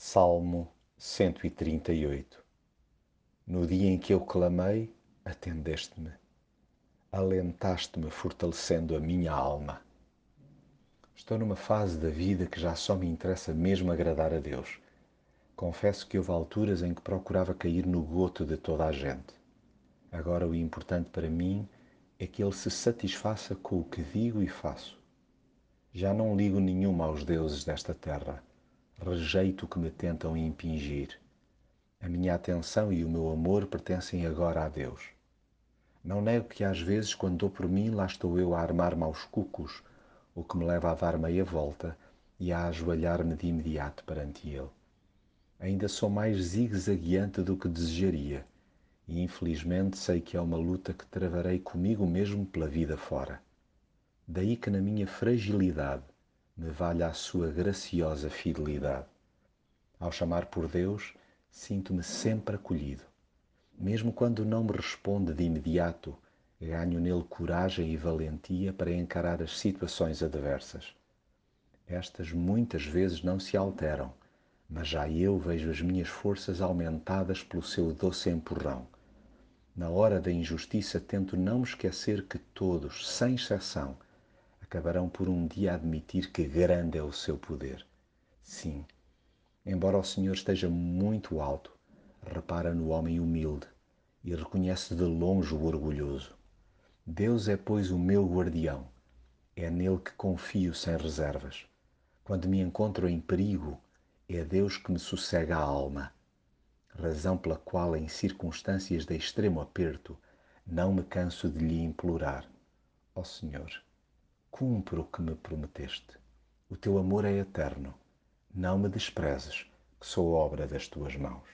Salmo 138 No dia em que eu clamei, atendeste-me. Alentaste-me, fortalecendo a minha alma. Estou numa fase da vida que já só me interessa mesmo agradar a Deus. Confesso que houve alturas em que procurava cair no goto de toda a gente. Agora o importante para mim é que Ele se satisfaça com o que digo e faço. Já não ligo nenhuma aos deuses desta terra rejeito o que me tentam impingir. A minha atenção e o meu amor pertencem agora a Deus. Não nego que às vezes, quando dou por mim, lá estou eu a armar-me aos cucos, o que me leva a dar meia volta e a ajoelhar-me de imediato perante Ele. Ainda sou mais zigue-zagueante do que desejaria, e infelizmente sei que é uma luta que travarei comigo mesmo pela vida fora. Daí que na minha fragilidade me valha a sua graciosa fidelidade. Ao chamar por Deus, sinto-me sempre acolhido. Mesmo quando não me responde de imediato, ganho nele coragem e valentia para encarar as situações adversas. Estas muitas vezes não se alteram, mas já eu vejo as minhas forças aumentadas pelo seu doce empurrão. Na hora da injustiça, tento não me esquecer que todos, sem exceção, acabarão por um dia admitir que grande é o seu poder. Sim, embora o Senhor esteja muito alto, repara no homem humilde e reconhece de longe o orgulhoso. Deus é, pois, o meu guardião. É nele que confio sem reservas. Quando me encontro em perigo, é Deus que me sossega a alma, razão pela qual, em circunstâncias de extremo aperto, não me canso de lhe implorar: Ó oh Senhor, cumpre o que me prometeste. O teu amor é eterno. Não me desprezes, que sou obra das tuas mãos.